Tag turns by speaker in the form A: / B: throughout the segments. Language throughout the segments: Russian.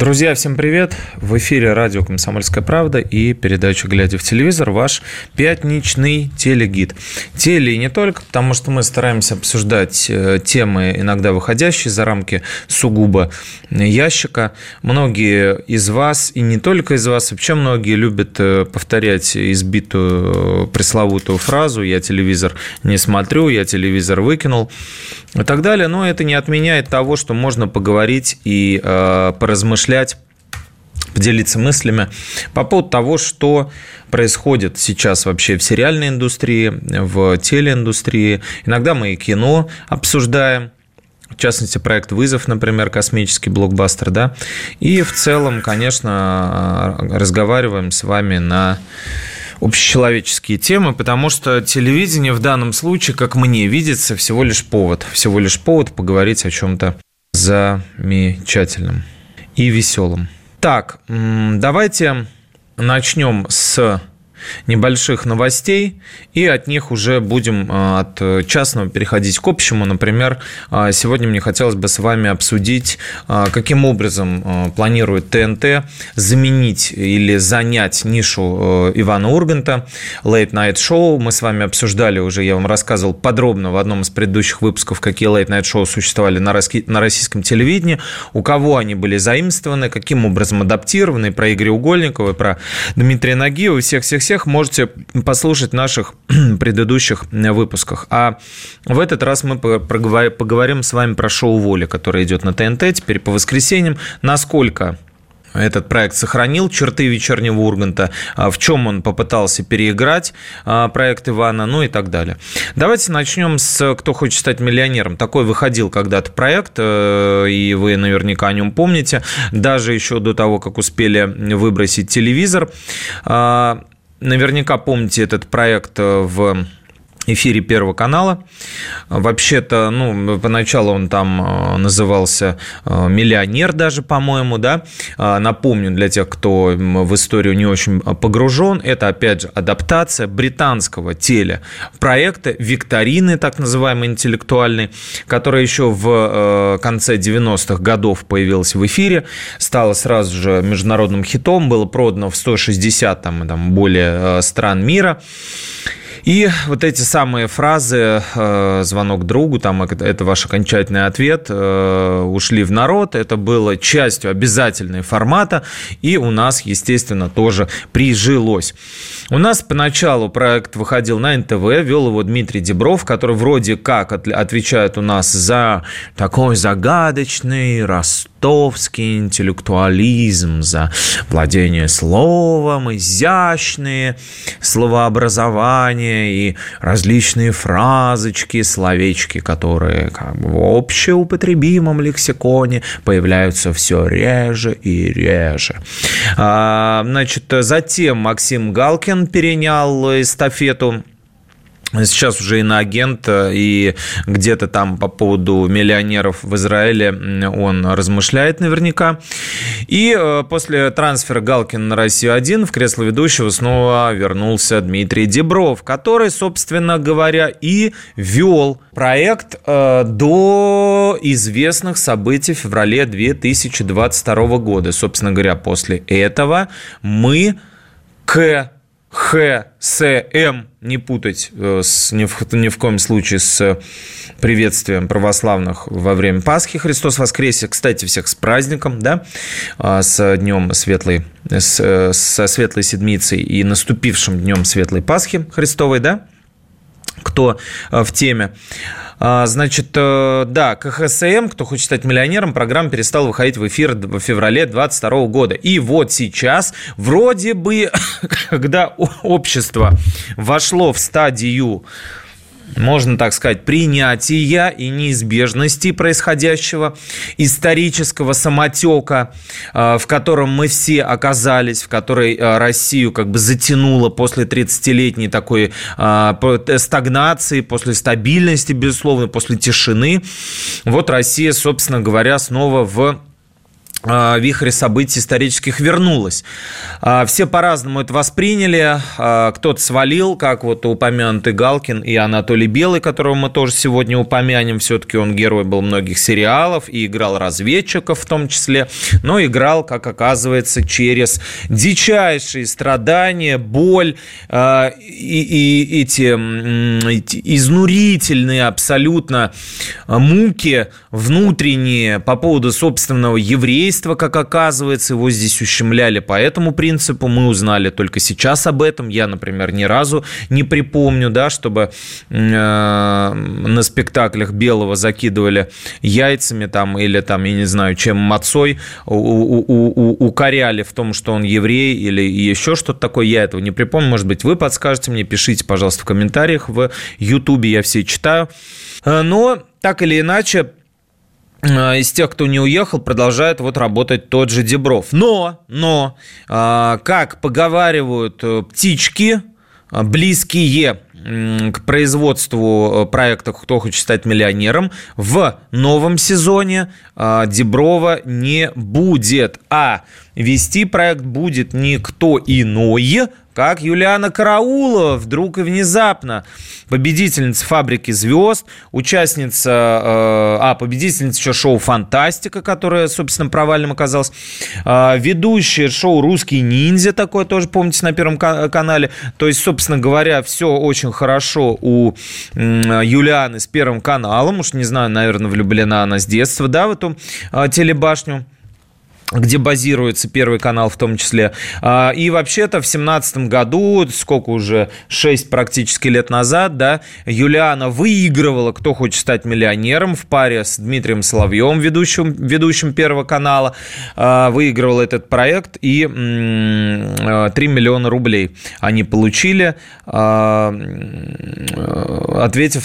A: Друзья, всем привет! В эфире радио «Комсомольская правда» и передача «Глядя в телевизор» ваш пятничный телегид. Теле и не только, потому что мы стараемся обсуждать э, темы, иногда выходящие за рамки сугубо ящика. Многие из вас, и не только из вас, вообще многие любят э, повторять избитую э, пресловутую фразу «я телевизор не смотрю», «я телевизор выкинул» и так далее. Но это не отменяет того, что можно поговорить и э, поразмышлять поделиться мыслями по поводу того, что происходит сейчас вообще в сериальной индустрии, в телеиндустрии. Иногда мы и кино обсуждаем, в частности, проект «Вызов», например, космический блокбастер, да, и в целом, конечно, разговариваем с вами на общечеловеческие темы, потому что телевидение в данном случае, как мне видится, всего лишь повод. Всего лишь повод поговорить о чем-то замечательном и веселом. Так, давайте начнем с небольших новостей, и от них уже будем а, от частного переходить к общему. Например, а, сегодня мне хотелось бы с вами обсудить, а, каким образом планирует ТНТ заменить или занять нишу Ивана Урганта, Late Night Show. Мы с вами обсуждали уже, я вам рассказывал подробно в одном из предыдущих выпусков, какие Late Night Show существовали на российском телевидении, у кого они были заимствованы, каким образом адаптированы, про Игоря Угольникова, про Дмитрия Нагиева, и всех-всех всех можете послушать в наших предыдущих выпусках. А в этот раз мы поговорим с вами про шоу «Воля», которое идет на ТНТ теперь по воскресеньям. Насколько этот проект сохранил черты вечернего Урганта, а в чем он попытался переиграть а, проект Ивана, ну и так далее. Давайте начнем с «Кто хочет стать миллионером». Такой выходил когда-то проект, э, и вы наверняка о нем помните, даже еще до того, как успели выбросить телевизор. Наверняка помните этот проект э, в эфире Первого канала. Вообще-то, ну, поначалу он там э, назывался э, «Миллионер» даже, по-моему, да. Напомню для тех, кто в историю не очень погружен, это, опять же, адаптация британского телепроекта «Викторины», так называемый интеллектуальный, который еще в конце 90-х годов появился в эфире, стало сразу же международным хитом, было продано в 160 там, там более стран мира. И вот эти самые фразы э, «звонок другу», там это ваш окончательный ответ, э, ушли в народ, это было частью обязательной формата, и у нас, естественно, тоже прижилось. У нас поначалу проект выходил на НТВ, вел его Дмитрий Дебров, который вроде как отвечает у нас за такой загадочный, ростовский интеллектуализм, за владение словом, изящные словообразования, и различные фразочки, словечки, которые как бы в общеупотребимом лексиконе появляются все реже и реже. А, значит, затем Максим Галкин перенял эстафету Сейчас уже иноагент, и где-то там по поводу миллионеров в Израиле он размышляет наверняка. И э, после трансфера Галкина на Россию-1 в кресло ведущего снова вернулся Дмитрий Дебров, который, собственно говоря, и вел проект э, до известных событий в феврале 2022 года. Собственно говоря, после этого мы к ХСМ, не путать э, с, ни, в, ни в коем случае с приветствием православных во время Пасхи Христос воскресе. Кстати, всех с праздником, да, а, с днем светлой, с, э, со светлой седмицей и наступившим днем светлой Пасхи Христовой, да, кто э, в теме. А, значит, э, да, КХСМ, кто хочет стать миллионером, программа перестала выходить в эфир в феврале 2022 года. И вот сейчас, вроде бы, когда общество вошло в стадию можно так сказать, принятия и неизбежности происходящего, исторического самотека, э, в котором мы все оказались, в которой э, Россию как бы затянуло после 30-летней такой э, стагнации, после стабильности, безусловно, после тишины. Вот Россия, собственно говоря, снова в вихре событий исторических вернулась. А, все по-разному это восприняли. А, кто-то свалил, как вот упомянутый Галкин и Анатолий Белый, которого мы тоже сегодня упомянем. Все-таки он герой был многих сериалов и играл разведчиков в том числе. Но играл, как оказывается, через дичайшие страдания, боль и, и эти изнурительные абсолютно муки внутренние по поводу собственного еврея еврейство, как оказывается, его здесь ущемляли по этому принципу. Мы узнали только сейчас об этом. Я, например, ни разу не припомню, да, чтобы э, на спектаклях Белого закидывали яйцами там или там, я не знаю, чем мацой, укоряли в том, что он еврей или еще что-то такое. Я этого не припомню. Может быть, вы подскажете мне, пишите, пожалуйста, в комментариях в Ютубе, я все читаю. Э, но так или иначе, из тех, кто не уехал, продолжает вот работать тот же Дебров. Но, но, э, как поговаривают э, птички, близкие к производству проекта «Кто хочет стать миллионером», в новом сезоне Деброва не будет, а вести проект будет никто иной, как Юлиана Караулова вдруг и внезапно победительница «Фабрики звезд», участница, э, а, победительница еще шоу «Фантастика», которая, собственно, провальным оказалась, э, ведущая шоу «Русский ниндзя», такое тоже, помните, на Первом канале. То есть, собственно говоря, все очень хорошо у э, Юлианы с Первым каналом. Уж не знаю, наверное, влюблена она с детства, да, в эту э, телебашню где базируется Первый канал в том числе. А, и вообще-то в семнадцатом году, сколько уже, 6 практически лет назад, да, Юлиана выигрывала «Кто хочет стать миллионером» в паре с Дмитрием Соловьем, ведущим, ведущим Первого канала. А, выигрывала этот проект и 3 а, миллиона рублей они получили, ответив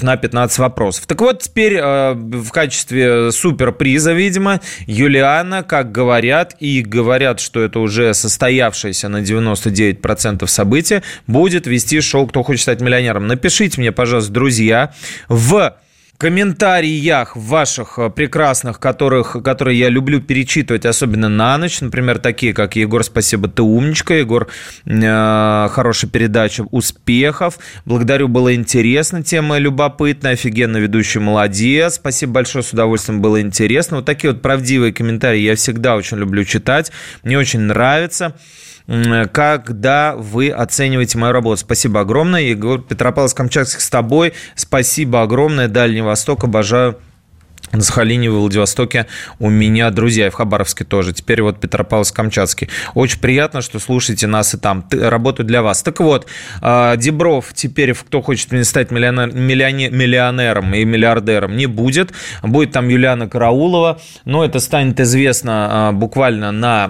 A: на 15 вопросов. Так вот, теперь в качестве суперприза, видимо, Юлиана, как говорят, говорят, и говорят, что это уже состоявшееся на 99% событие, будет вести шоу «Кто хочет стать миллионером». Напишите мне, пожалуйста, друзья, в комментариях ваших э, прекрасных, которых, которые я люблю перечитывать, особенно на ночь, например, такие, как «Егор, спасибо, ты умничка», «Егор, э, хорошая передача, успехов», «Благодарю, было интересно», тема любопытная, офигенно ведущий, молодец, спасибо большое, с удовольствием было интересно. Вот такие вот правдивые комментарии я всегда очень люблю читать, мне очень нравится когда вы оцениваете мою работу. Спасибо огромное. Егор Петропавловск-Камчатских с тобой. Спасибо огромное. Дальний Восток. Обожаю на Сахалине, в Владивостоке у меня друзья, и в Хабаровске тоже. Теперь вот Петропавловск-Камчатский. Очень приятно, что слушаете нас и там. Работаю для вас. Так вот, а, Дебров теперь, кто хочет стать миллионер, миллионер, миллионером и миллиардером, не будет. Будет там Юлиана Караулова. Но это станет известно а, буквально на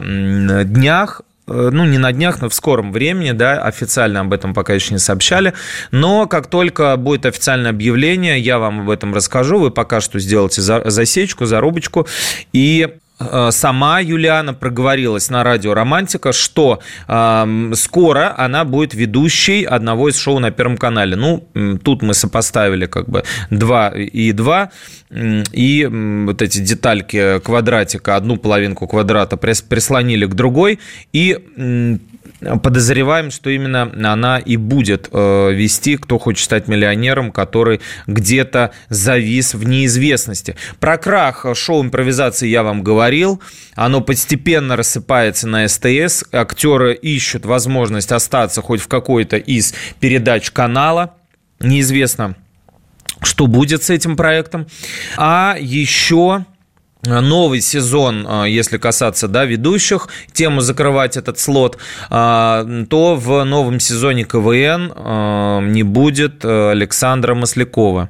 A: днях. Э, ну, не на днях, но в скором времени, да, официально об этом пока еще не сообщали, но как только будет официальное объявление, я вам об этом расскажу, вы пока что сделайте засечку, зарубочку, и сама Юлиана проговорилась на радио «Романтика», что э, скоро она будет ведущей одного из шоу на Первом канале. Ну, тут мы сопоставили как бы 2 и 2, и вот эти детальки квадратика, одну половинку квадрата прислонили к другой, и подозреваем, что именно она и будет э, вести «Кто хочет стать миллионером», который где-то завис в неизвестности. Про крах шоу импровизации я вам говорил. Оно постепенно рассыпается на СТС. Актеры ищут возможность остаться хоть в какой-то из передач канала. Неизвестно, что будет с этим проектом. А еще новый сезон, а, если касаться да, ведущих, тему закрывать этот слот, а, то в новом сезоне КВН не будет Александра Маслякова.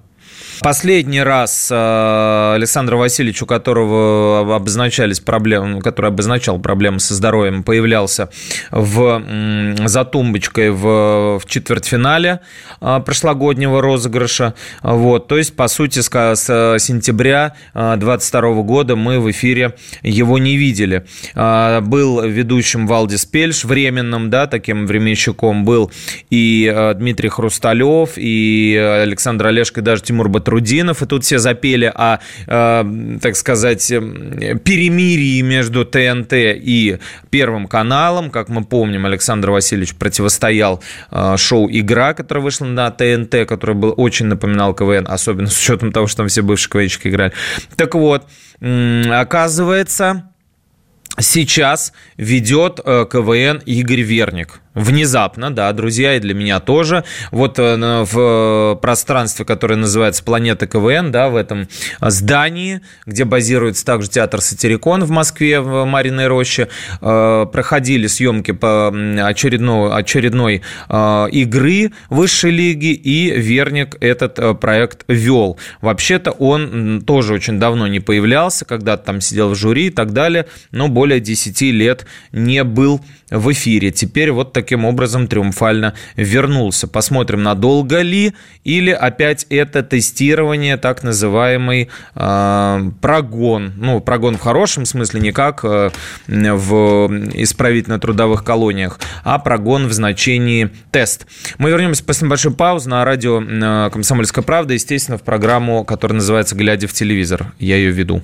A: Последний раз э, Александру Васильевичу, у которого обозначались проблемы, который обозначал проблемы со здоровьем, появлялся в, за тумбочкой в, в четвертьфинале э, прошлогоднего розыгрыша. Вот, то есть, по сути, с, с сентября 2022 года мы в эфире его не видели. Был ведущим Валдис Пельш, временным, да, таким временщиком был и Дмитрий Хрусталев, и Александр Олешко, и даже Тимур Батаров Трудинов, и тут все запели о, э, так сказать, эм, перемирии между ТНТ и Первым каналом. Как мы помним, Александр Васильевич противостоял э, шоу «Игра», которое вышло на ТНТ, которое был, очень напоминал КВН, особенно с учетом того, что там все бывшие КВНщики играли. Так вот, оказывается, сейчас ведет э, КВН Игорь Верник. Внезапно, да, друзья, и для меня тоже. Вот э, в пространстве, которое называется «Планета КВН», да, в этом здании, где базируется также театр «Сатирикон» в Москве, в Мариной роще, э, проходили съемки по очередной, очередной игры высшей лиги, и Верник этот проект вел. Вообще-то он тоже очень давно не появлялся, когда-то там сидел в жюри и так далее, но более более 10 лет не был в эфире. Теперь вот таким образом триумфально вернулся. Посмотрим, надолго ли или опять это тестирование, так называемый э, прогон. Ну, прогон в хорошем смысле, не как э, в исправительно-трудовых колониях, а прогон в значении тест. Мы вернемся после небольшой паузы на радио э, «Комсомольская правда», естественно, в программу, которая называется «Глядя в телевизор». Я ее веду.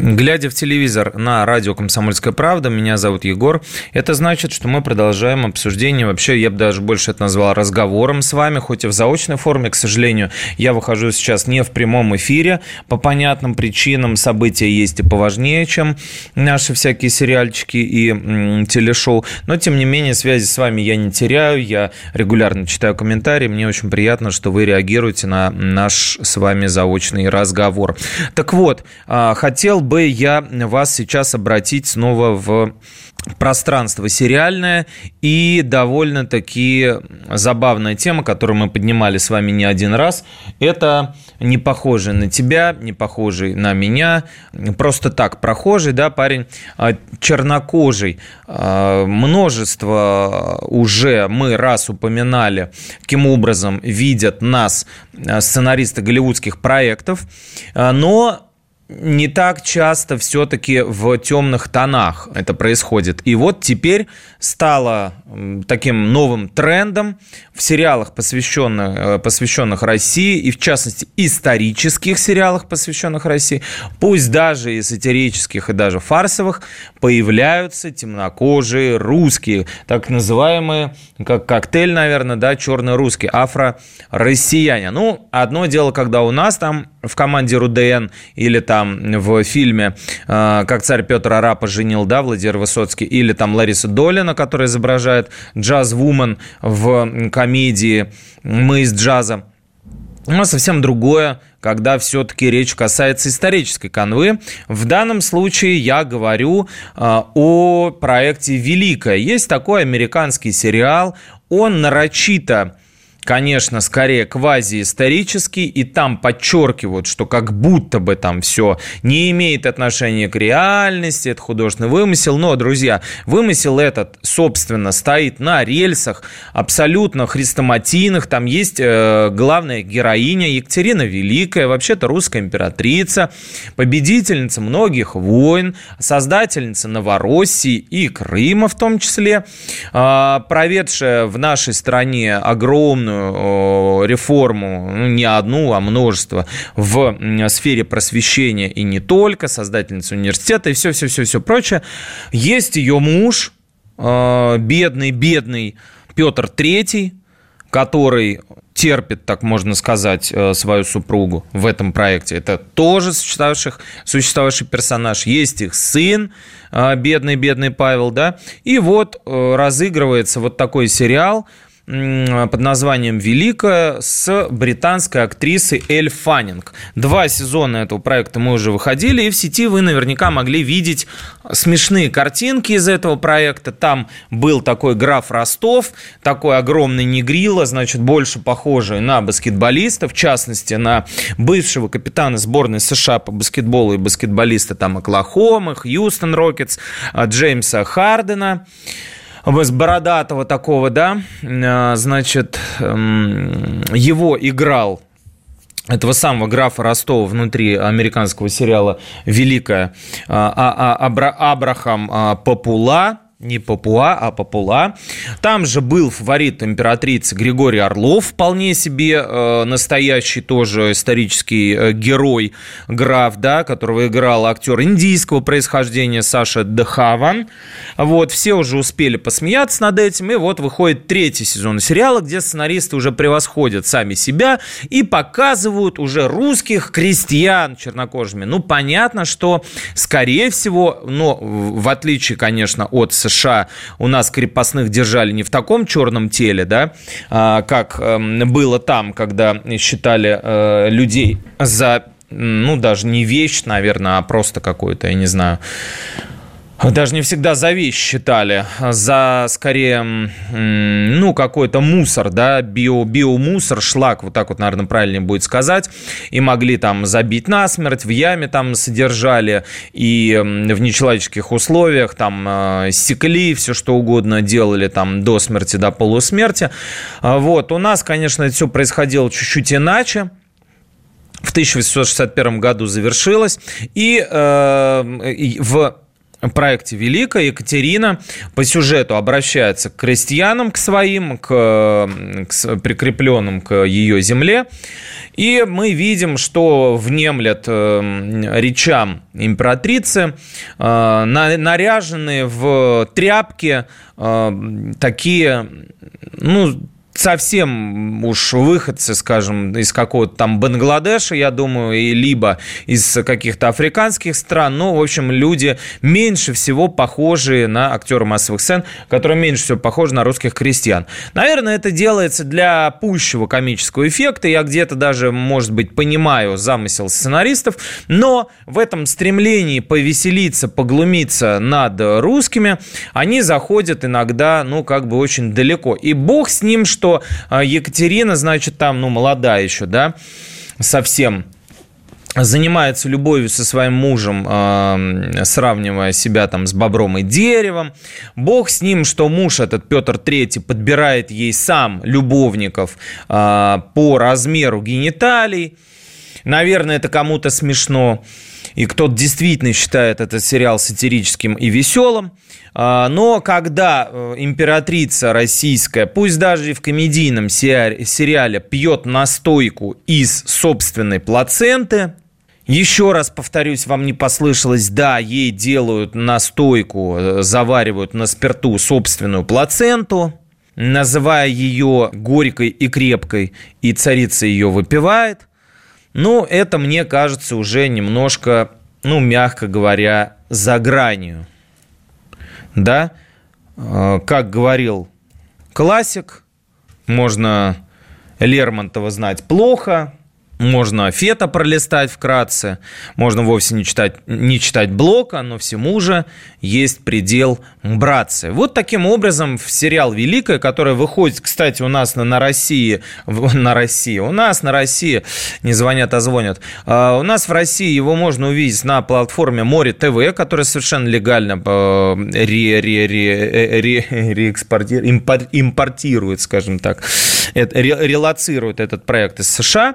A: Глядя в телевизор на радио «Комсомольская правда», меня зовут Егор. Это значит, что мы продолжаем обсуждение. Вообще, я бы даже больше это назвал разговором с вами, хоть и в заочной форме, к сожалению. Я выхожу сейчас не в прямом эфире. По понятным причинам события есть и поважнее, чем наши всякие сериальчики и м, телешоу. Но, тем не менее, связи с вами я не теряю. Я регулярно читаю комментарии. Мне очень приятно, что вы реагируете на наш с вами заочный разговор. Так вот, а, хотел бы я вас сейчас обратить снова в пространство сериальное и довольно-таки забавная тема, которую мы поднимали с вами не один раз. Это не похожий на тебя, не похожий на меня, просто так прохожий, да, парень а, чернокожий. А, множество уже мы раз упоминали, каким образом видят нас а, сценаристы голливудских проектов, но не так часто все-таки в темных тонах это происходит. И вот теперь стало таким новым трендом в сериалах, посвященных, э, посвященных России, и в частности исторических сериалах, посвященных России, пусть даже и сатирических, и даже фарсовых, появляются темнокожие русские, так называемые, как коктейль, наверное, да, черный русский, афро-россияне. Ну, одно дело, когда у нас там в команде РУДН или там в фильме э, «Как царь Петр Арапа женил», да, Владимир Высоцкий, или там Лариса Долина, которая изображает джаз-вумен в комедии «Мы из джаза». Но совсем другое, когда все-таки речь касается исторической канвы. В данном случае я говорю э, о проекте «Великая». Есть такой американский сериал, он нарочито конечно, скорее квазиисторический, и там подчеркивают, что как будто бы там все не имеет отношения к реальности, это художественный вымысел. Но, друзья, вымысел этот, собственно, стоит на рельсах абсолютно хрестоматийных. Там есть э, главная героиня Екатерина Великая, вообще-то русская императрица, победительница многих войн, создательница Новороссии и Крыма в том числе, э, проведшая в нашей стране огромную реформу, ну, не одну, а множество, в сфере просвещения и не только, создательница университета и все-все-все-все прочее. Есть ее муж, бедный-бедный э, Петр Третий, который терпит, так можно сказать, э, свою супругу в этом проекте. Это тоже существовавший, существовавший персонаж. Есть их сын, бедный-бедный э, Павел, да. И вот разыгрывается вот такой сериал – под названием «Великая» с британской актрисой Эль Фаннинг. Два сезона этого проекта мы уже выходили, и в сети вы наверняка могли видеть смешные картинки из этого проекта. Там был такой граф Ростов, такой огромный негрила, значит, больше похожий на баскетболиста, в частности, на бывшего капитана сборной США по баскетболу и баскетболиста там Оклахомы, Хьюстон Рокетс, Джеймса Хардена с бородатого такого, да, а, значит, эм, его играл этого самого графа Ростова внутри американского сериала «Великая» а, а, Абрахам Попула, не Папуа, а Папула. Там же был фаворит императрицы Григорий Орлов, вполне себе э, настоящий тоже исторический э, герой, граф, да, которого играл актер индийского происхождения Саша Дехаван. Вот, все уже успели посмеяться над этим, и вот выходит третий сезон сериала, где сценаристы уже превосходят сами себя и показывают уже русских крестьян чернокожими. Ну, понятно, что, скорее всего, но в отличие, конечно, от США у нас крепостных держали не в таком черном теле, да, а, как эм, было там, когда считали э, людей за ну, даже не вещь, наверное, а просто какой-то, я не знаю, даже не всегда за вещь считали, за скорее, ну, какой-то мусор, да, био, биомусор, шлак, вот так вот, наверное, правильнее будет сказать, и могли там забить насмерть, в яме там содержали, и в нечеловеческих условиях там э, секли, все что угодно делали там до смерти, до полусмерти. А вот, у нас, конечно, это все происходило чуть-чуть иначе, в 1861 году завершилось, и э, в проекте «Великая» Екатерина по сюжету обращается к крестьянам, к своим, к, к прикрепленным к ее земле. И мы видим, что внемлят э, речам императрицы, э, наряженные в тряпки, э, такие, ну, совсем уж выходцы, скажем, из какого-то там Бангладеша, я думаю, и либо из каких-то африканских стран. Ну, в общем, люди меньше всего похожие на актера массовых сцен, которые меньше всего похожи на русских крестьян. Наверное, это делается для пущего комического эффекта. Я где-то даже, может быть, понимаю замысел сценаристов, но в этом стремлении повеселиться, поглумиться над русскими, они заходят иногда, ну, как бы очень далеко. И бог с ним, что что а, Екатерина, значит, там, ну, молодая еще, да, совсем занимается любовью со своим мужем, э, сравнивая себя там с бобром и деревом. Бог с ним, что муж этот Петр III подбирает ей сам любовников э, по размеру гениталий. Наверное, это кому-то смешно. И кто-то действительно считает этот сериал сатирическим и веселым. А, но когда э, императрица российская, пусть даже и в комедийном сериале, пьет настойку из собственной плаценты, еще раз повторюсь, вам не послышалось, да, ей делают настойку, э, заваривают на спирту собственную плаценту, называя ее горькой и крепкой, и царица ее выпивает. Ну, это, мне кажется, уже немножко, ну, мягко говоря, за гранью. Да, э, как говорил классик, можно Лермонтова знать плохо, можно Фета пролистать вкратце, можно вовсе не читать, не читать Блока, но всему же есть предел братцы. Вот таким образом в сериал «Великая», который выходит, кстати, у нас на, на России, на России, у нас на России, не звонят, а звонят, а у нас в России его можно увидеть на платформе Море ТВ, которая совершенно легально э, э, импортирует, скажем так, релацирует этот проект из США.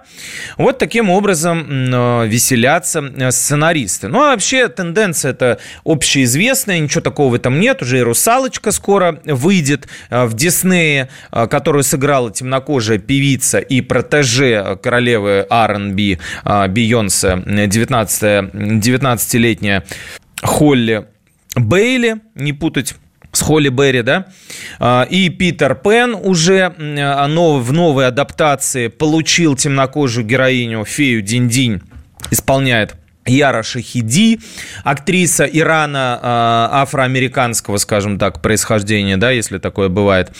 A: Вот таким образом э, веселятся э, сценаристы. Ну, а вообще тенденция это общеизвестная, ничего такого в этом нет. Уже и «Русалочка» скоро выйдет э, в Диснее, которую сыграла темнокожая певица и протеже королевы R&B Бейонсе, 19-летняя Холли Бейли, не путать с Холли Берри, да, а, и Питер Пен уже в новой адаптации получил темнокожую героиню, фею Динь-Динь, исполняет Яра Шахиди, актриса Ирана э, афроамериканского, скажем так, происхождения, да, если такое бывает.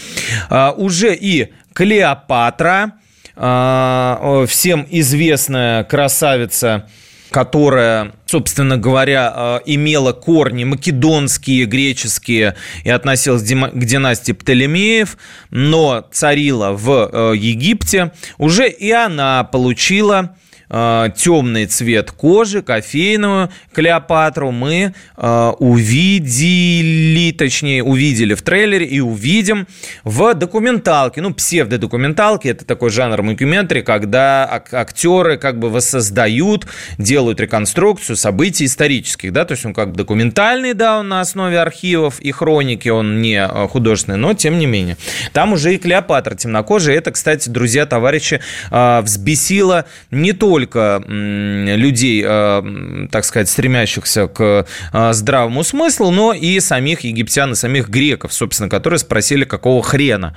A: Уже и Клеопатра, всем известная красавица, которая, собственно говоря, имела корни македонские, греческие и относилась к династии Птолемеев, но царила в Египте, уже и она получила э, темный цвет кожи, кофейную Клеопатру мы э, увидели, точнее, увидели в трейлере и увидим в документалке, ну, псевдодокументалке, это такой жанр мокюментари, когда ак- актеры как бы воссоздают, делают реконструкцию событий исторических, да, то есть он как бы документальный, да, он на основе архивов и хроники, он не э, художественный, но тем не менее. Там уже и Клеопатра темнокожая, это, кстати, друзья, товарищи, взбесило не только только людей, э, так сказать, стремящихся к э, здравому смыслу, но и самих египтян и самих греков, собственно, которые спросили, какого хрена.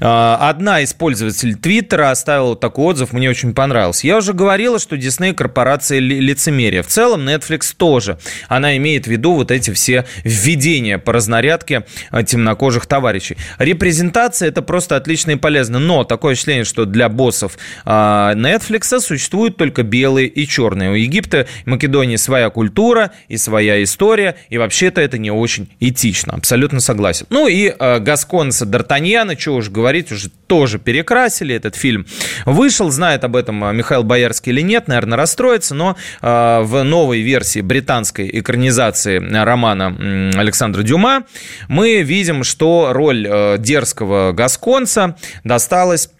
A: Э, одна из пользователей Твиттера оставила такой отзыв, мне очень понравился. Я уже говорила, что Дисней корпорация лицемерия. В целом Netflix тоже. Она имеет в виду вот эти все введения по разнарядке темнокожих товарищей. Репрезентация это просто отлично и полезно, но такое впечатление, что для боссов Netflix существует существуют только белые и черные. У Египта Македонии своя культура и своя история, и вообще-то это не очень этично. Абсолютно согласен. Ну и э, Гасконца Д'Артаньяна, что уж говорить, уже тоже перекрасили этот фильм. Вышел, знает об этом э, Михаил Боярский или нет, наверное, расстроится, но э, в новой версии британской экранизации романа Александра Дюма мы видим, что роль э, дерзкого Гасконца досталась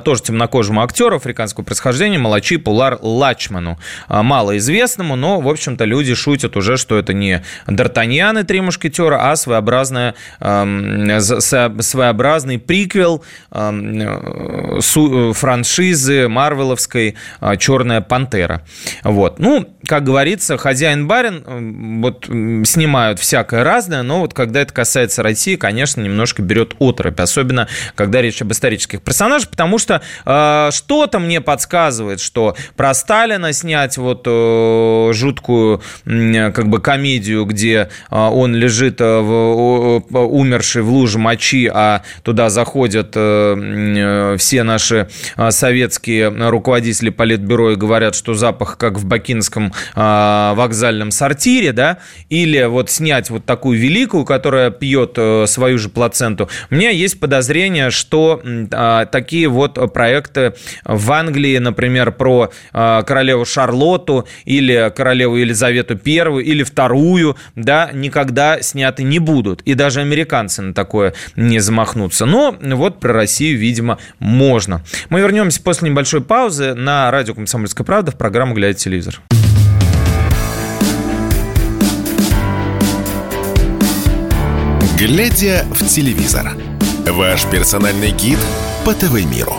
A: тоже темнокожему актеру африканского происхождения Малачи Пулар Лачману. А, малоизвестному, но, в общем-то, люди шутят уже, что это не Д'Артаньян и Три мушкетера, а своеобразная, своеобразный приквел франшизы марвеловской а, «Черная пантера». Вот. Ну, как говорится, хозяин-барин, вот снимают всякое разное, но вот когда это касается России, конечно, немножко берет отрыв, особенно когда речь об исторических персонажах, потому потому что э, что-то мне подсказывает, что про Сталина снять вот э, жуткую э, как бы комедию, где э, он лежит э, в, э, умерший в луже мочи, а туда заходят э, э, все наши э, советские руководители политбюро и говорят, что запах как в бакинском э, вокзальном сортире, да, или вот снять вот такую великую, которая пьет э, свою же плаценту. У меня есть подозрение, что э, такие вот проекты в Англии, например, про э, королеву Шарлотту или королеву Елизавету Первую или Вторую, да, никогда сняты не будут. И даже американцы на такое не замахнутся. Но вот про Россию, видимо, можно. Мы вернемся после небольшой паузы на радио «Комсомольская правда» в программу «Глядя телевизор».
B: Глядя в телевизор. Ваш персональный гид по ТВ-миру.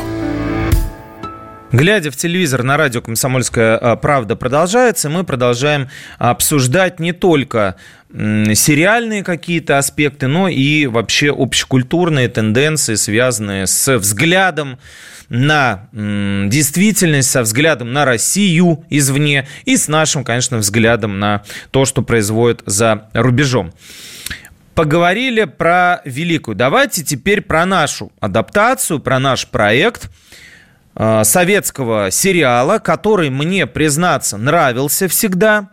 A: Глядя в телевизор на радио «Комсомольская а, правда» продолжается, мы продолжаем обсуждать не только сериальные какие-то аспекты, но и вообще общекультурные тенденции, связанные с взглядом на действительность, со взглядом на Россию извне и с нашим, конечно, взглядом на то, что производит за рубежом. Поговорили про великую. Давайте теперь про нашу адаптацию, про наш проект э, советского сериала, который мне, признаться, нравился всегда.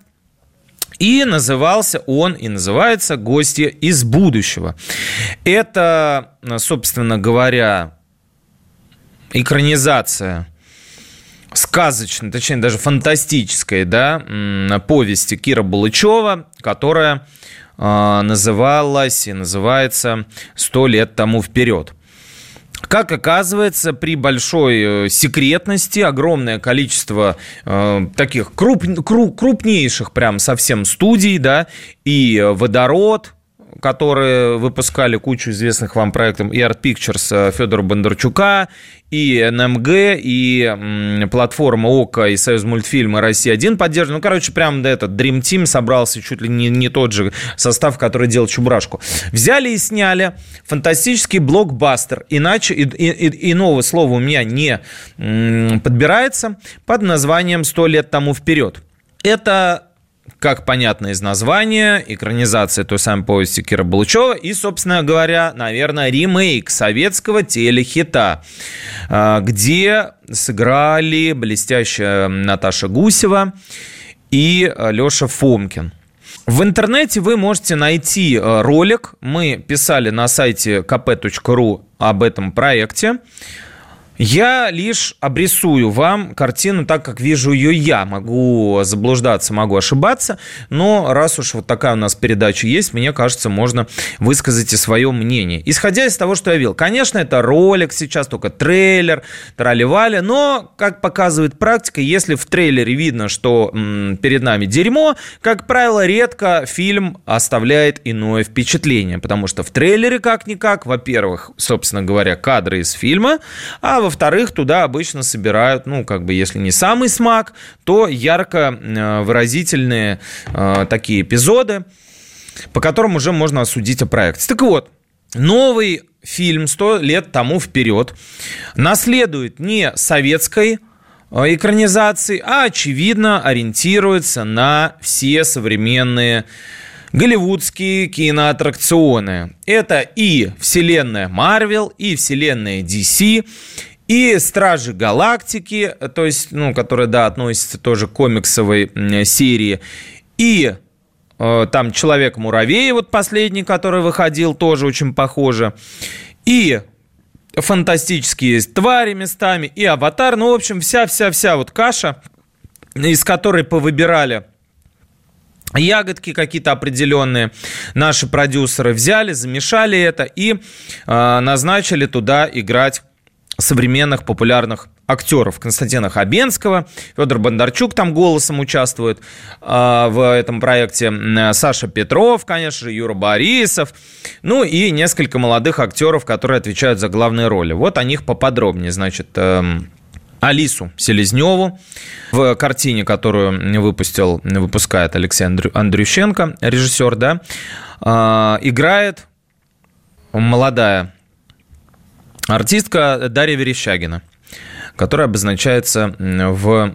A: И назывался он, и называется «Гости из будущего». Это, собственно говоря, экранизация сказочной, точнее даже фантастической, да, повести Кира Булычева, которая называлась и называется «Сто лет тому вперед». Как оказывается, при большой э, секретности огромное количество э, таких круп, круп, крупнейших прям совсем студий, да, и «Водород», которые выпускали кучу известных вам проектов, и Art Pictures э, Федора Бондарчука, и НМГ, и платформа ОКО, и Союз мультфильма Россия-1 поддерживают. Ну, короче, прям да, этот Dream Team собрался чуть ли не, не тот же состав, который делал Чебурашку. Взяли и сняли фантастический блокбастер. Иначе, и, и, иного слова у меня не подбирается, под названием «Сто лет тому вперед». Это как понятно из названия, экранизация той самой повести Кира Булычева и, собственно говоря, наверное, ремейк советского телехита, а, где сыграли блестящая Наташа Гусева и Леша Фомкин. В интернете вы можете найти э, ролик. Мы писали на сайте kp.ru об этом проекте. Я лишь обрисую вам картину так, как вижу ее я. Могу заблуждаться, могу ошибаться, но раз уж вот такая у нас передача есть, мне кажется, можно высказать и свое мнение. Исходя из того, что я видел, конечно, это ролик сейчас, только трейлер, трали но, как показывает практика, если в трейлере видно, что м, перед нами дерьмо, как правило, редко фильм оставляет иное впечатление, потому что в трейлере как-никак, во-первых, собственно говоря, кадры из фильма, а во-вторых, туда обычно собирают, ну, как бы, если не самый смак, то ярко э, выразительные э, такие эпизоды, по которым уже можно осудить о проекте. Так вот, новый фильм «100 лет тому вперед» наследует не советской э, экранизации, а, очевидно, ориентируется на все современные голливудские киноаттракционы. Это и вселенная Марвел, и вселенная DC, и Стражи Галактики, то есть, ну, которая, да, относится тоже к комиксовой серии. И э, там Человек-муравей, вот последний, который выходил, тоже очень похоже. И фантастические твари местами, и Аватар. Ну, в общем, вся-вся-вся вот каша, из которой повыбирали ягодки какие-то определенные наши продюсеры взяли, замешали это и э, назначили туда играть современных популярных актеров. Константина Хабенского, Федор Бондарчук там голосом участвует э, в этом проекте, Саша Петров, конечно же, Юра Борисов, ну и несколько молодых актеров, которые отвечают за главные роли. Вот о них поподробнее, значит, э, Алису Селезневу в картине, которую выпустил, выпускает Алексей Андрющенко, режиссер, да, э, играет молодая Артистка Дарья Верещагина, которая обозначается в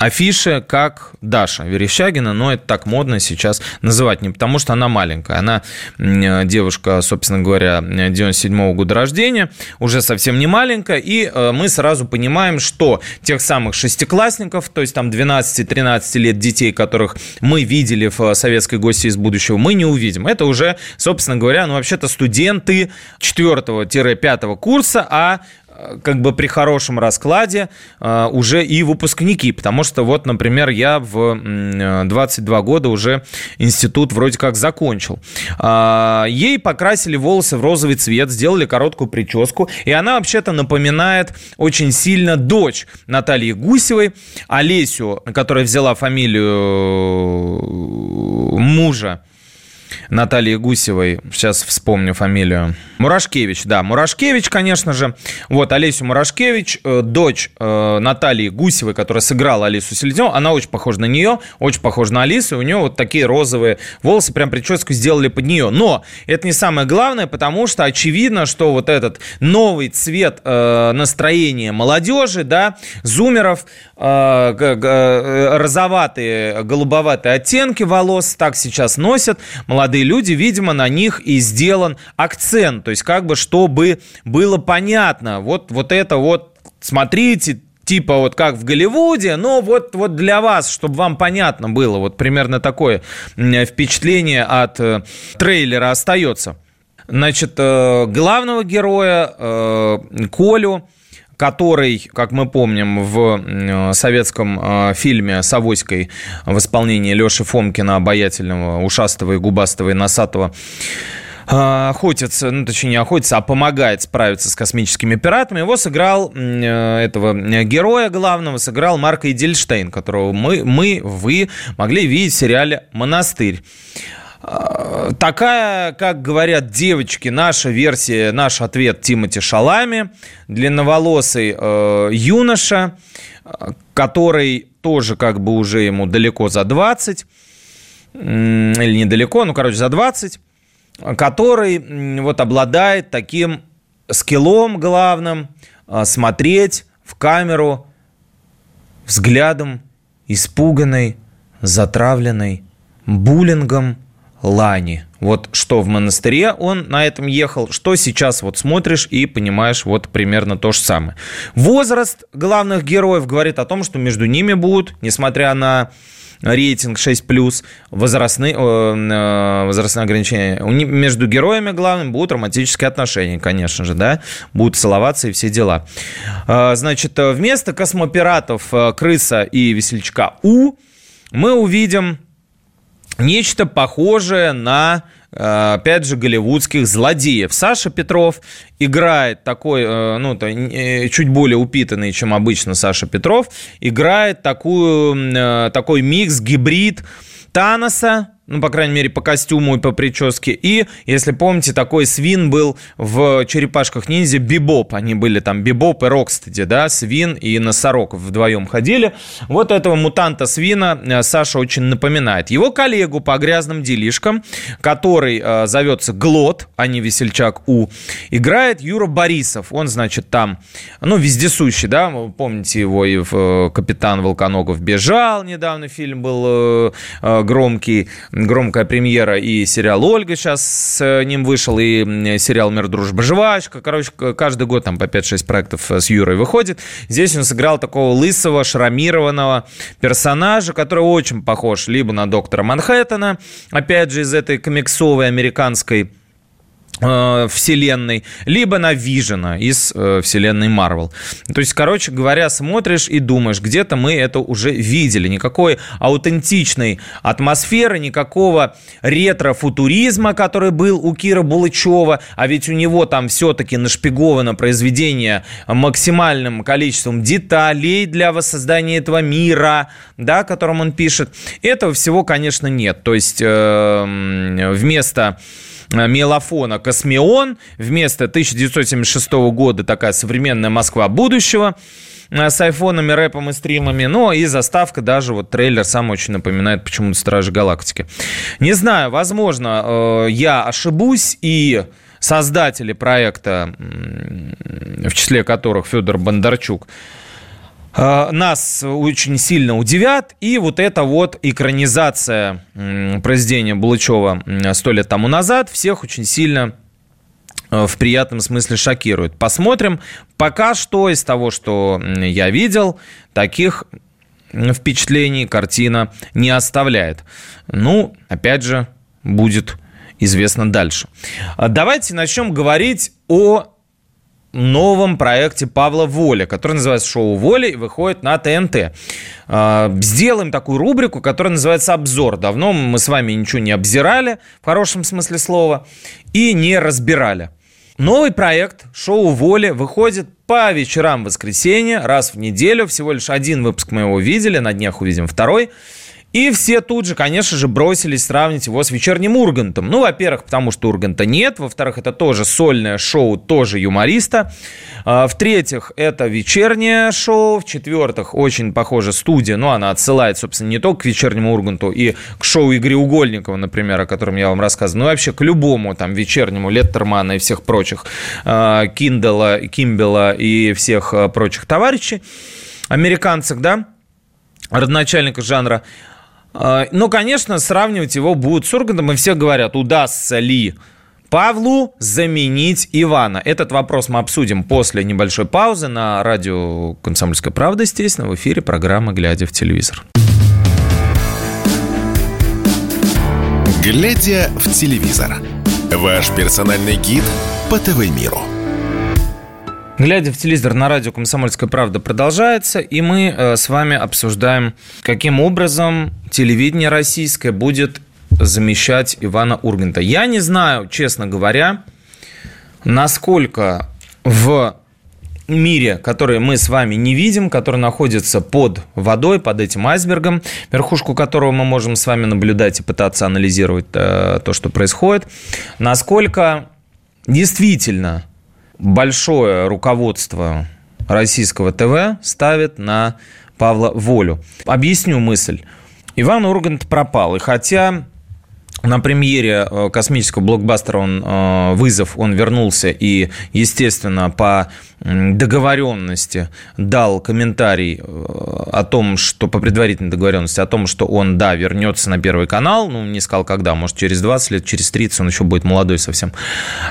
A: афише как Даша Верещагина, но это так модно сейчас называть, не потому что она маленькая, она девушка, собственно говоря, 97 -го года рождения, уже совсем не маленькая, и э, мы сразу понимаем, что тех самых шестиклассников, то есть там 12-13 лет детей, которых мы видели в «Советской гости из будущего», мы не увидим. Это уже, собственно говоря, ну вообще-то студенты 4-5 курса, а как бы при хорошем раскладе э, уже и выпускники, потому что вот, например, я в 22 года уже институт вроде как закончил. А, ей покрасили волосы в розовый цвет, сделали короткую прическу, и она вообще-то напоминает очень сильно дочь Натальи Гусевой, Олесю, которая взяла фамилию мужа Натальи Гусевой, сейчас вспомню фамилию, Мурашкевич, да, Мурашкевич, конечно же. Вот, Олесю Мурашкевич, э, дочь э, Натальи Гусевой, которая сыграла Алису Селезневу, она очень похожа на нее, очень похожа на Алису, у нее вот такие розовые волосы, прям прическу сделали под нее. Но это не самое главное, потому что очевидно, что вот этот новый цвет э, настроения молодежи, да, зумеров, розоватые, голубоватые оттенки волос так сейчас носят молодые люди, видимо, на них и сделан акцент, то есть как бы чтобы было понятно, вот, вот это вот, смотрите, типа вот как в Голливуде, но вот, вот для вас, чтобы вам понятно было, вот примерно такое впечатление от э, трейлера остается. Значит, э, главного героя э, Колю который, как мы помним, в э, советском э, фильме с Авоськой в исполнении Леши Фомкина, обаятельного, ушастого и губастого и носатого, э, охотится, ну, точнее, не охотится, а помогает справиться с космическими пиратами. Его сыграл, этого героя главного, сыграл Марк Эдельштейн, которого мы, мы, вы могли видеть в сериале «Монастырь». Такая, как говорят девочки, наша версия, наш ответ Тимати Шалами, длинноволосый э, юноша, который тоже как бы уже ему далеко за 20, или недалеко, ну, короче, за 20, который вот обладает таким скиллом главным э, смотреть в камеру взглядом испуганной, затравленной буллингом Лани. Вот что в монастыре он на этом ехал, что сейчас вот смотришь и понимаешь вот примерно то же самое. Возраст главных героев говорит о том, что между ними будут, несмотря на рейтинг 6+, возрастные, э, возрастные ограничения. Между героями главными будут романтические отношения, конечно же, да, будут целоваться и все дела. Э, значит, вместо космопиратов э, Крыса и Весельчака У мы увидим нечто похожее на Э, опять же, голливудских злодеев. Саша Петров играет такой, э, ну, э, чуть более упитанный, чем обычно Саша Петров, играет такую, такой микс, гибрид Таноса, ну, по крайней мере, по костюму и по прическе. И, если помните, такой свин был в «Черепашках ниндзя» Бибоп. Они были там Бибоп и Рокстеди, да, свин и носорог вдвоем ходили. Вот этого мутанта свина э, Саша очень напоминает. Его коллегу по грязным делишкам, который э, зовется Глот, а не Весельчак У, играет Юра Борисов. Он, значит, там, ну, вездесущий, да, помните его и в э, «Капитан Волконогов бежал», недавно фильм был э, э, громкий, громкая премьера и сериал «Ольга» сейчас с ним вышел, и сериал «Мир, дружба, жвачка». Короче, каждый год там по 5-6 проектов с Юрой выходит. Здесь он сыграл такого лысого, шрамированного персонажа, который очень похож либо на доктора Манхэттена, опять же, из этой комиксовой американской Э, вселенной, либо на Вижена из э, вселенной Марвел. То есть, короче говоря, смотришь и думаешь, где-то мы это уже видели. Никакой аутентичной атмосферы, никакого ретро-футуризма, который был у Кира Булычева, а ведь у него там все-таки нашпиговано произведение максимальным количеством деталей для воссоздания этого мира, да, которым он пишет. Этого всего, конечно, нет. То есть, э, вместо Э, мелофона «Космион». Вместо 1976 года такая современная Москва будущего э, с айфонами, рэпом и стримами. Ну, и заставка даже, вот трейлер сам очень напоминает почему-то «Стражи Галактики». Не знаю, возможно, э, я ошибусь, и создатели проекта, в числе которых Федор Бондарчук, Э, нас очень сильно удивят. И вот эта вот экранизация произведения Булычева сто лет тому назад всех очень сильно э, в приятном смысле шокирует. Посмотрим. Пока что из того, что я видел, таких впечатлений картина не оставляет. Ну, опять же, будет известно дальше. А давайте начнем говорить о новом проекте Павла Воля, который называется «Шоу Воля» и выходит на ТНТ. А, сделаем такую рубрику, которая называется «Обзор». Давно мы с вами ничего не обзирали, в хорошем смысле слова, и не разбирали. Новый проект «Шоу Воля» выходит по вечерам воскресенья, раз в неделю. Всего лишь один выпуск мы его видели, на днях увидим второй – и все тут же, конечно же, бросились сравнить его с вечерним Ургантом. Ну, во-первых, потому что Урганта нет. Во-вторых, это тоже сольное шоу, тоже юмориста. А, в-третьих, это вечернее шоу. В-четвертых, очень похоже студия. Ну, она отсылает, собственно, не только к вечернему Урганту и к шоу Игоря Угольникова, например, о котором я вам рассказывал, но вообще к любому там вечернему Леттермана и всех прочих, а, Киндела, Кимбела и всех а, прочих товарищей, американцев, да, родоначальника жанра. А, ну, конечно, сравнивать его будут с Ургантом, и все говорят, удастся ли Павлу заменить Ивана? Этот вопрос мы обсудим после небольшой паузы на радио «Комсомольская правда», естественно, в эфире программы «Глядя в телевизор».
B: «Глядя в телевизор» – ваш персональный гид по ТВ-миру.
A: Глядя в телевизор на радио «Комсомольская правда» продолжается, и мы э, с вами обсуждаем, каким образом телевидение российское будет замещать Ивана Урганта. Я не знаю, честно говоря, насколько в мире, который мы с вами не видим, который находится под водой, под этим айсбергом, верхушку которого мы можем с вами наблюдать и пытаться анализировать э, то, что происходит, насколько действительно большое руководство российского ТВ ставит на Павла Волю. Объясню мысль. Иван Ургант пропал. И хотя на премьере э, космического блокбастера он э, вызов, он вернулся и, естественно, по договоренности дал комментарий э, о том, что по предварительной договоренности о том, что он, да, вернется на Первый канал, ну, не сказал когда, может, через 20 лет, через 30, он еще будет молодой совсем.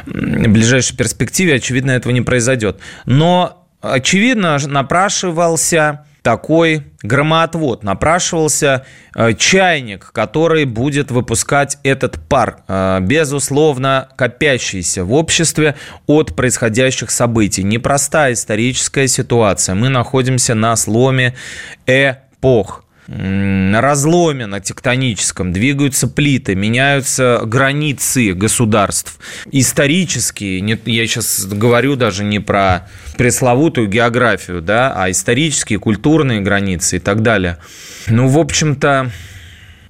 A: В ближайшей перспективе, очевидно, этого не произойдет. Но, очевидно, напрашивался такой громоотвод, напрашивался э, чайник, который будет выпускать этот пар, э, безусловно, копящийся в обществе от происходящих событий. Непростая историческая ситуация. Мы находимся на сломе эпох на разломе на тектоническом двигаются плиты, меняются границы государств. Исторические, я сейчас говорю даже не про пресловутую географию, да, а исторические, культурные границы и так далее. Ну, в общем-то,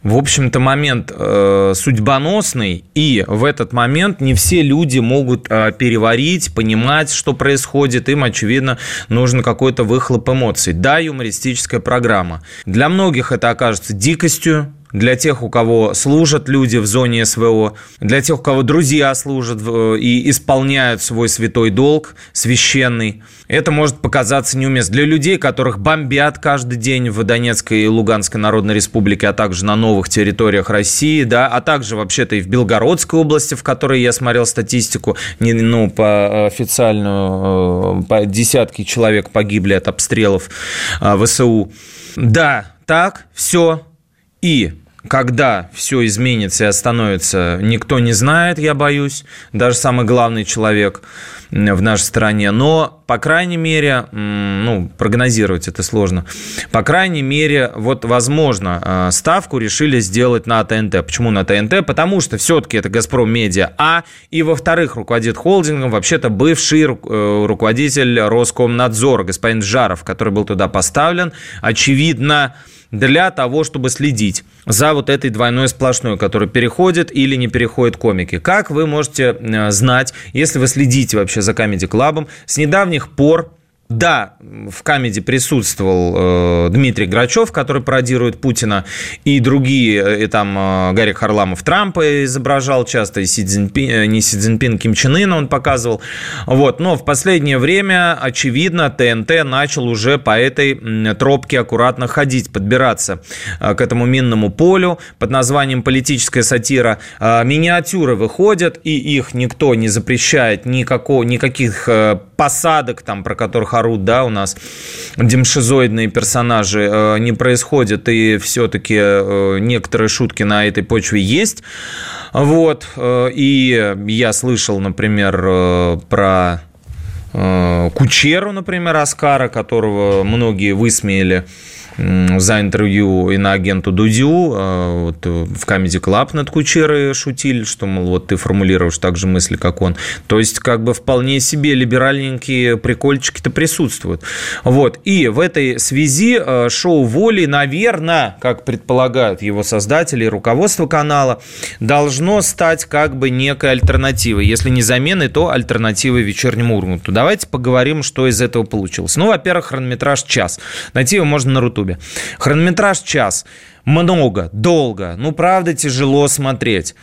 A: в общем-то, момент э, судьбоносный, и в этот момент не все люди могут э, переварить, понимать, что происходит. Им, очевидно, нужен какой-то выхлоп эмоций. Да, юмористическая программа. Для многих это окажется дикостью, для тех, у кого служат люди в зоне СВО, для тех, у кого друзья служат э, и исполняют свой святой долг, священный. Это может показаться неуместно. Для людей, которых бомбят каждый день в Донецкой и Луганской Народной Республике, а также на новых территориях России, да, а также вообще-то и в Белгородской области, в которой я смотрел статистику, не, ну, по официальную, э, по десятки человек погибли от обстрелов э, ВСУ. Да, так, все, и когда все изменится и остановится, никто не знает, я боюсь, даже самый главный человек в нашей стране. Но, по крайней мере, ну, прогнозировать это сложно. По крайней мере, вот, возможно, э, ставку решили сделать на ТНТ. Почему на ТНТ? Потому что все-таки это «Газпром Медиа», а и, во-вторых, руководит холдингом вообще-то бывший э, руководитель Роскомнадзора, господин Жаров, который был туда поставлен. Очевидно, для того, чтобы следить за вот этой двойной сплошной, которая переходит или не переходит комики. Как вы можете э, знать, если вы следите вообще за Comedy Club, с недавних пор да, в Камеди присутствовал э, Дмитрий Грачев, который пародирует Путина, и другие, э, и там э, Гарри Харламов Трампа изображал часто, и Си Цзиньпин, э, не Си Цзиньпин, Ким Чен Ына он показывал. Вот, но в последнее время, очевидно, ТНТ начал уже по этой тропке аккуратно ходить, подбираться э, к этому минному полю под названием «Политическая сатира». Э, миниатюры выходят, и их никто не запрещает, никакого, никаких э, посадок, там, про которых орут, да, у нас демшизоидные персонажи, э, не происходит, и все-таки э, некоторые шутки на этой почве есть. Вот, э, и я слышал, например, про Кучеру, например, Оскара, которого многие высмеяли за интервью и на агенту Дудю а, вот, в Comedy Club над Кучерой шутили, что, мол, вот ты формулируешь так же мысли, как он. То есть, как бы вполне себе либеральненькие прикольчики-то присутствуют. Вот. И в этой связи а, шоу «Воли», наверное, как предполагают его создатели и руководство канала, должно стать как бы некой альтернативой. Если не заменой, то альтернативой вечернему Урганту. Давайте поговорим, что из этого получилось. Ну, во-первых, хронометраж час. Найти его можно на Рутубе. Ютубе. Хронометраж час. Много, долго. Ну, правда, тяжело смотреть.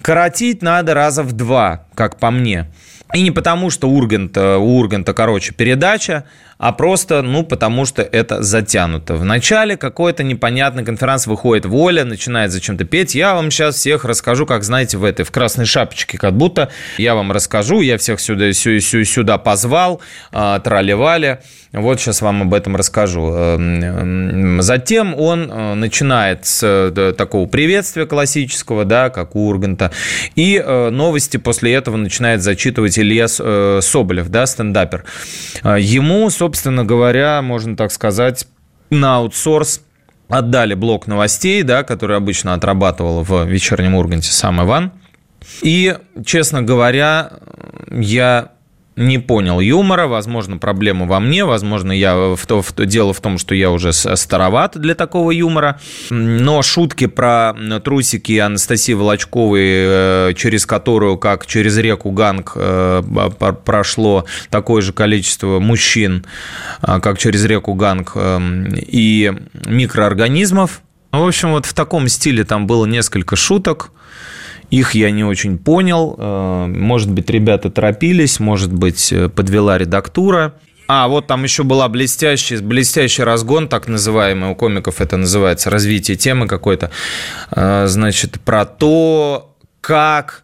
A: Коротить надо раза в два, как по мне. И не потому, что Ургант, э, у Урганта, короче, передача, а просто, ну, потому что это затянуто. В начале какой-то непонятный конференц выходит Воля, начинает зачем-то петь. Я вам сейчас всех расскажу, как, знаете, в этой, в красной шапочке, как будто я вам расскажу, я всех сюда, сюда, сюда позвал, а, тролливали. Вот сейчас вам об этом расскажу. Эм, эм, затем он э, начинает с э, такого приветствия классического, да, как у Урганта, и э, новости после этого начинает зачитывать Илья Соболев, да, стендапер. Ему, собственно, собственно говоря, можно так сказать, на аутсорс отдали блок новостей, да, который обычно отрабатывал в вечернем Урганте сам Иван. И, честно говоря, я не понял юмора, возможно, проблема во мне, возможно, я в то, в то, дело в том, что я уже староват для такого юмора, но шутки про трусики Анастасии Волочковой, э, через которую, как через реку Ганг, э, прошло такое же количество мужчин, э, как через реку Ганг, и микроорганизмов, в общем, вот в таком стиле там было несколько шуток. Их я не очень понял. Э, может быть, ребята торопились, может быть, э, подвела редактура. А, вот там еще была блестящий, блестящий разгон, так называемый, у комиков это называется, развитие темы какой-то. Э, значит, про то, как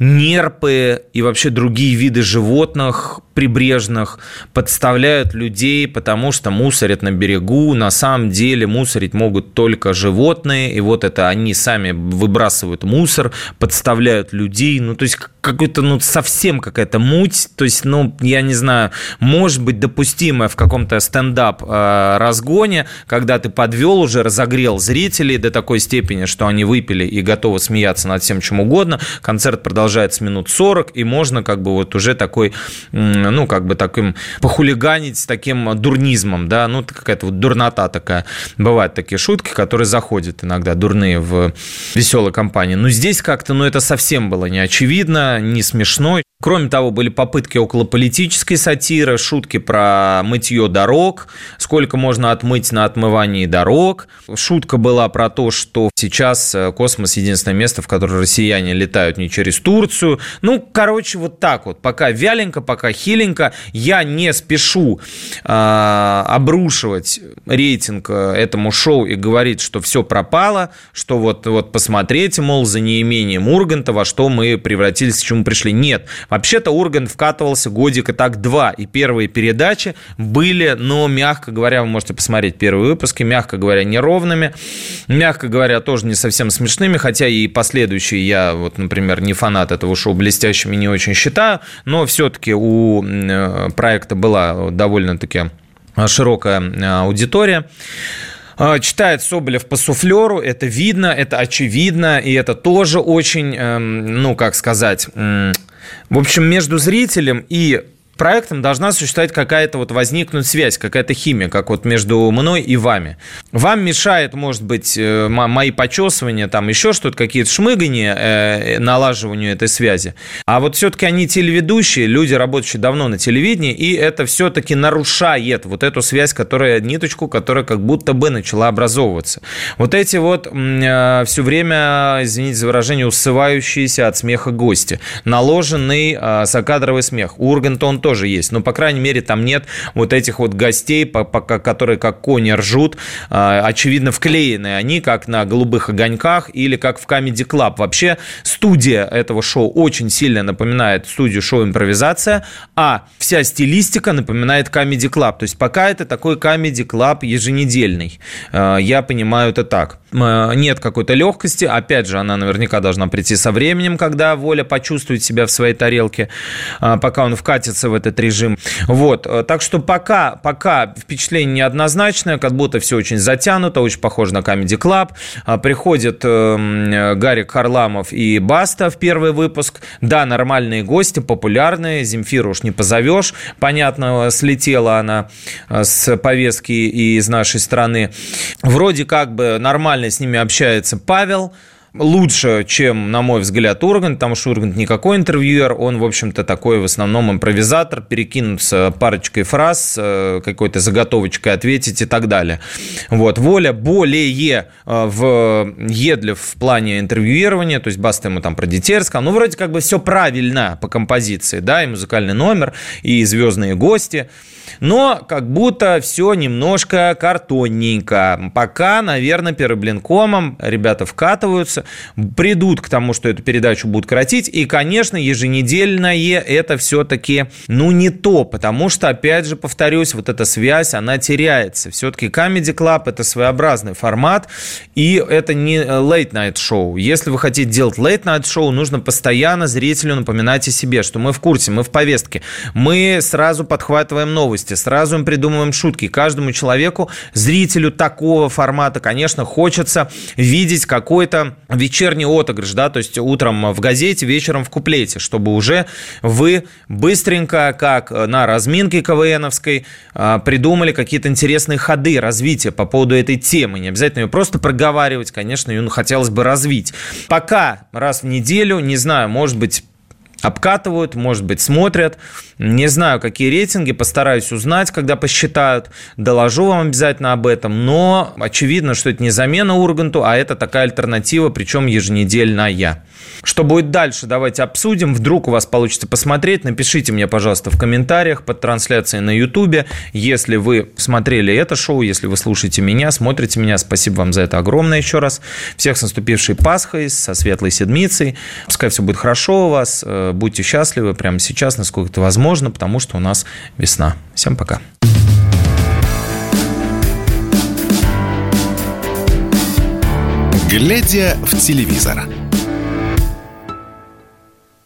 A: нерпы и вообще другие виды животных прибрежных подставляют людей, потому что мусорят на берегу. На самом деле мусорить могут только животные, и вот это они сами выбрасывают мусор, подставляют людей. Ну, то есть какой-то, ну, совсем какая-то муть. То есть, ну, я не знаю, может быть допустимая в каком-то стендап э, когда ты подвел уже, разогрел зрителей до такой степени, что они выпили и готовы смеяться над всем чем угодно. Концерт продолжается минут 40, и можно как бы вот уже такой ну, как бы таким похулиганить с таким дурнизмом, да, ну, какая-то вот дурнота такая. Бывают такие шутки, которые заходят иногда дурные в веселой компании. Но здесь как-то, ну, это совсем было не очевидно, не смешно. Кроме того, были попытки около политической сатиры, шутки про мытье дорог, сколько можно отмыть на отмывании дорог. Шутка была про то, что сейчас э, космос – единственное место, в которое россияне летают не через Турцию. Ну, короче, вот так вот. Пока вяленько, пока хиленько. Я не спешу э, обрушивать рейтинг э, этому шоу и говорить, что все пропало, что вот, вот посмотрите, мол, за неимением Урганта, во что мы превратились, к чему пришли. Нет, Вообще-то Ургант вкатывался годика так два, и первые передачи были, но, мягко говоря, вы можете посмотреть первые выпуски, мягко говоря, неровными, мягко говоря, тоже не совсем смешными, хотя и последующие я, вот, например, не фанат этого шоу блестящими не очень считаю, но все-таки у э, проекта была довольно-таки широкая э, аудитория. А, читает Соболев по суфлеру, это видно, это очевидно, и это тоже очень, эм, ну, как сказать, в общем, между зрителем и проектом должна существовать какая-то вот возникнуть связь, какая-то химия, как вот между мной и вами. Вам мешает, может быть, э, мои почесывания, там еще что-то, какие-то шмыгания э, налаживанию этой связи. А вот все-таки они телеведущие, люди, работающие давно на телевидении, и это все-таки нарушает вот эту связь, которая, ниточку, которая как будто бы начала образовываться. Вот эти вот э, все время, извините за выражение, усывающиеся от смеха гости, наложенный э, закадровый смех. Ургант, он тоже тоже есть. Но, по крайней мере, там нет вот этих вот гостей, которые как кони ржут, а, очевидно, вклеены они, как на «Голубых огоньках» или как в Comedy Club. Вообще, студия этого шоу очень сильно напоминает студию шоу «Импровизация», а вся стилистика напоминает Comedy Club. То есть пока это такой Comedy Club еженедельный. А, я понимаю это так. Нет какой-то легкости. Опять же, она наверняка должна прийти со временем, когда Воля почувствует себя в своей тарелке, а, пока он вкатится в этот режим. Вот. Э, так что пока, пока впечатление неоднозначное, как будто все очень затянуто, очень похоже на Comedy Club. А, приходит э, Гарик Харламов и Баста в первый выпуск. Да, нормальные гости, популярные. Земфиру уж не позовешь. Понятно, слетела она э, с повестки и из нашей страны. Вроде как бы нормально с ними общается Павел лучше, чем, на мой взгляд, Ургант, потому что Ургант никакой интервьюер, он, в общем-то, такой в основном импровизатор, перекинуться парочкой фраз, э, какой-то заготовочкой ответить и так далее. Вот. Воля более э, в едлив в плане интервьюирования, то есть Баста ему там про детей рассказал, ну, вроде как бы все правильно по композиции, да, и музыкальный номер, и звездные гости, но как будто все немножко картонненько. Пока, наверное, переблинкомом ребята вкатываются, придут к тому, что эту передачу будут кротить. И, конечно, еженедельное это все-таки, ну, не то, потому что, опять же, повторюсь, вот эта связь, она теряется. Все-таки Comedy Club – это своеобразный формат, и это не late-night шоу. Если вы хотите делать late-night шоу, нужно постоянно зрителю напоминать о себе, что мы в курсе, мы в повестке, мы сразу подхватываем новости, новости, сразу им придумываем шутки. Каждому человеку, зрителю такого формата, конечно, хочется видеть какой-то вечерний отыгрыш, да, то есть утром в газете, вечером в куплете, чтобы уже вы быстренько, как на разминке КВНовской, а, придумали какие-то интересные ходы развития по поводу этой темы. Не обязательно ее просто проговаривать, конечно, ее хотелось бы развить. Пока раз в неделю, не знаю, может быть, обкатывают, может быть, смотрят. Не знаю, какие рейтинги, постараюсь узнать, когда посчитают. Доложу вам обязательно об этом. Но очевидно, что это не замена Урганту, а это такая альтернатива, причем еженедельная. Что будет дальше, давайте обсудим. Вдруг у вас получится посмотреть. Напишите мне, пожалуйста, в комментариях под трансляцией на YouTube. Если вы смотрели это шоу, если вы слушаете меня, смотрите меня, спасибо вам за это огромное еще раз. Всех с наступившей Пасхой, со светлой седмицей. Пускай все будет хорошо у вас. Э, будьте счастливы прямо сейчас, насколько это возможно, потому что у нас весна. Всем пока.
B: Глядя в телевизор.